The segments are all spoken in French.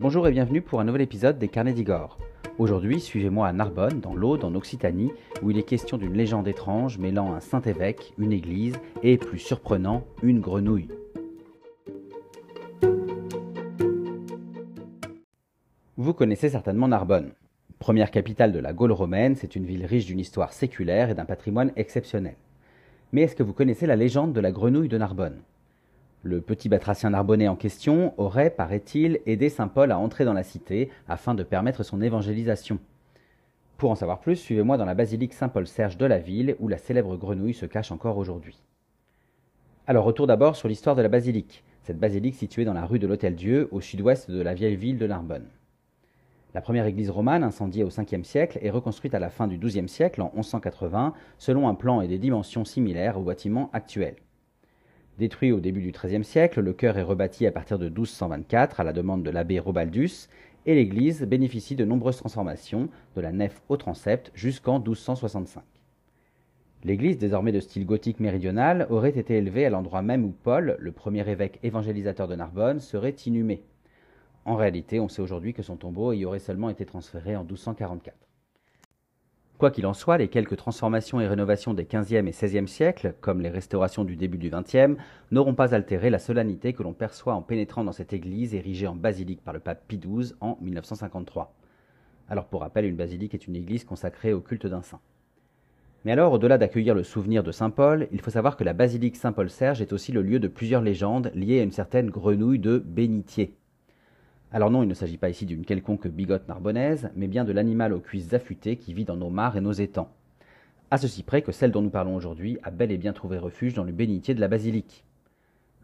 Bonjour et bienvenue pour un nouvel épisode des Carnets d'Igor. Aujourd'hui, suivez-moi à Narbonne, dans l'Aude, en Occitanie, où il est question d'une légende étrange mêlant un saint-évêque, une église et, plus surprenant, une grenouille. Vous connaissez certainement Narbonne. Première capitale de la Gaule romaine, c'est une ville riche d'une histoire séculaire et d'un patrimoine exceptionnel. Mais est-ce que vous connaissez la légende de la grenouille de Narbonne? Le petit batracien narbonnais en question aurait, paraît-il, aidé saint Paul à entrer dans la cité afin de permettre son évangélisation. Pour en savoir plus, suivez-moi dans la basilique Saint-Paul-Serge de la ville où la célèbre grenouille se cache encore aujourd'hui. Alors retour d'abord sur l'histoire de la basilique, cette basilique située dans la rue de l'Hôtel-Dieu au sud-ouest de la vieille ville de Narbonne. La première église romane, incendiée au 5e siècle, est reconstruite à la fin du XIIe siècle, en 1180, selon un plan et des dimensions similaires au bâtiment actuel. Détruit au début du XIIIe siècle, le chœur est rebâti à partir de 1224 à la demande de l'abbé Robaldus, et l'église bénéficie de nombreuses transformations, de la nef au transept jusqu'en 1265. L'église, désormais de style gothique méridional, aurait été élevée à l'endroit même où Paul, le premier évêque évangélisateur de Narbonne, serait inhumé. En réalité, on sait aujourd'hui que son tombeau y aurait seulement été transféré en 1244. Quoi qu'il en soit, les quelques transformations et rénovations des XVe et XVIe siècles, comme les restaurations du début du XXe, n'auront pas altéré la solennité que l'on perçoit en pénétrant dans cette église érigée en basilique par le pape Pie XII en 1953. Alors pour rappel, une basilique est une église consacrée au culte d'un saint. Mais alors, au-delà d'accueillir le souvenir de Saint Paul, il faut savoir que la basilique Saint-Paul-Serge est aussi le lieu de plusieurs légendes liées à une certaine grenouille de bénitier. Alors non, il ne s'agit pas ici d'une quelconque bigote narbonnaise, mais bien de l'animal aux cuisses affûtées qui vit dans nos mares et nos étangs. À ceci près que celle dont nous parlons aujourd'hui a bel et bien trouvé refuge dans le bénitier de la basilique.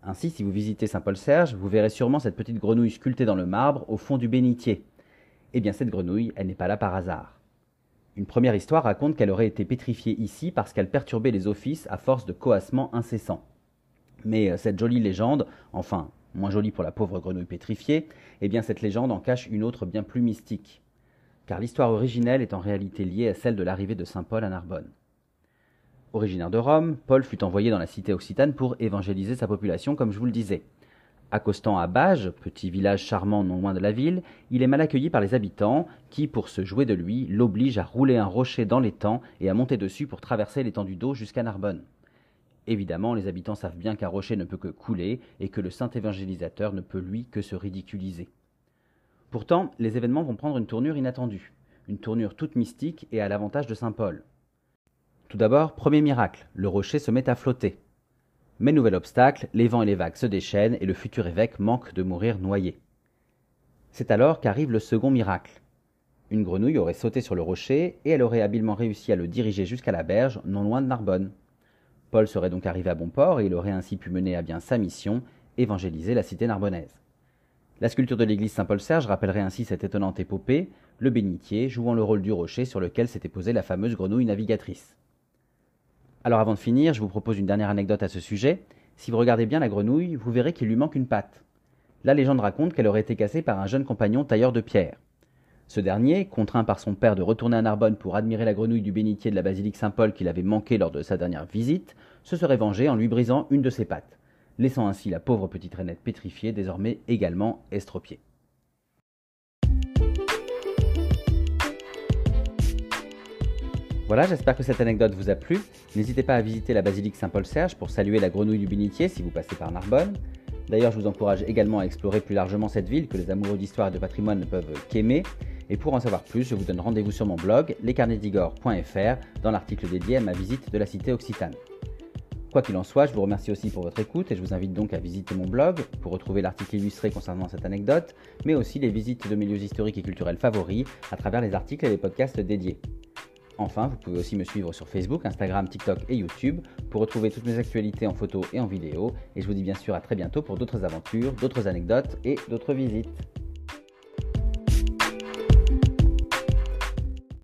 Ainsi, si vous visitez Saint-Paul-Serge, vous verrez sûrement cette petite grenouille sculptée dans le marbre au fond du bénitier. Eh bien, cette grenouille, elle n'est pas là par hasard. Une première histoire raconte qu'elle aurait été pétrifiée ici parce qu'elle perturbait les offices à force de coassement incessant. Mais euh, cette jolie légende, enfin moins jolie pour la pauvre grenouille pétrifiée, eh bien cette légende en cache une autre bien plus mystique. Car l'histoire originelle est en réalité liée à celle de l'arrivée de saint Paul à Narbonne. Originaire de Rome, Paul fut envoyé dans la cité occitane pour évangéliser sa population, comme je vous le disais. Accostant à Bages, petit village charmant non loin de la ville, il est mal accueilli par les habitants qui, pour se jouer de lui, l'obligent à rouler un rocher dans l'étang et à monter dessus pour traverser l'étendue d'eau jusqu'à Narbonne. Évidemment, les habitants savent bien qu'un rocher ne peut que couler et que le saint évangélisateur ne peut lui que se ridiculiser. Pourtant, les événements vont prendre une tournure inattendue, une tournure toute mystique et à l'avantage de saint Paul. Tout d'abord, premier miracle, le rocher se met à flotter. Mais nouvel obstacle, les vents et les vagues se déchaînent et le futur évêque manque de mourir noyé. C'est alors qu'arrive le second miracle. Une grenouille aurait sauté sur le rocher et elle aurait habilement réussi à le diriger jusqu'à la berge, non loin de Narbonne. Paul serait donc arrivé à bon port et il aurait ainsi pu mener à bien sa mission, évangéliser la cité narbonnaise. La sculpture de l'église Saint-Paul-Serge rappellerait ainsi cette étonnante épopée, le bénitier jouant le rôle du rocher sur lequel s'était posée la fameuse grenouille navigatrice. Alors avant de finir, je vous propose une dernière anecdote à ce sujet. Si vous regardez bien la grenouille, vous verrez qu'il lui manque une patte. La légende raconte qu'elle aurait été cassée par un jeune compagnon tailleur de pierre. Ce dernier, contraint par son père de retourner à Narbonne pour admirer la grenouille du bénitier de la basilique Saint-Paul qu'il avait manqué lors de sa dernière visite, se serait vengé en lui brisant une de ses pattes, laissant ainsi la pauvre petite rainette pétrifiée, désormais également estropiée. Voilà, j'espère que cette anecdote vous a plu. N'hésitez pas à visiter la basilique Saint-Paul-Serge pour saluer la grenouille du bénitier si vous passez par Narbonne. D'ailleurs, je vous encourage également à explorer plus largement cette ville que les amoureux d'histoire et de patrimoine ne peuvent qu'aimer. Et pour en savoir plus, je vous donne rendez-vous sur mon blog lescarnetsdigor.fr dans l'article dédié à ma visite de la cité occitane. Quoi qu'il en soit, je vous remercie aussi pour votre écoute et je vous invite donc à visiter mon blog pour retrouver l'article illustré concernant cette anecdote, mais aussi les visites de mes lieux historiques et culturels favoris à travers les articles et les podcasts dédiés. Enfin, vous pouvez aussi me suivre sur Facebook, Instagram, TikTok et YouTube pour retrouver toutes mes actualités en photo et en vidéo. Et je vous dis bien sûr à très bientôt pour d'autres aventures, d'autres anecdotes et d'autres visites.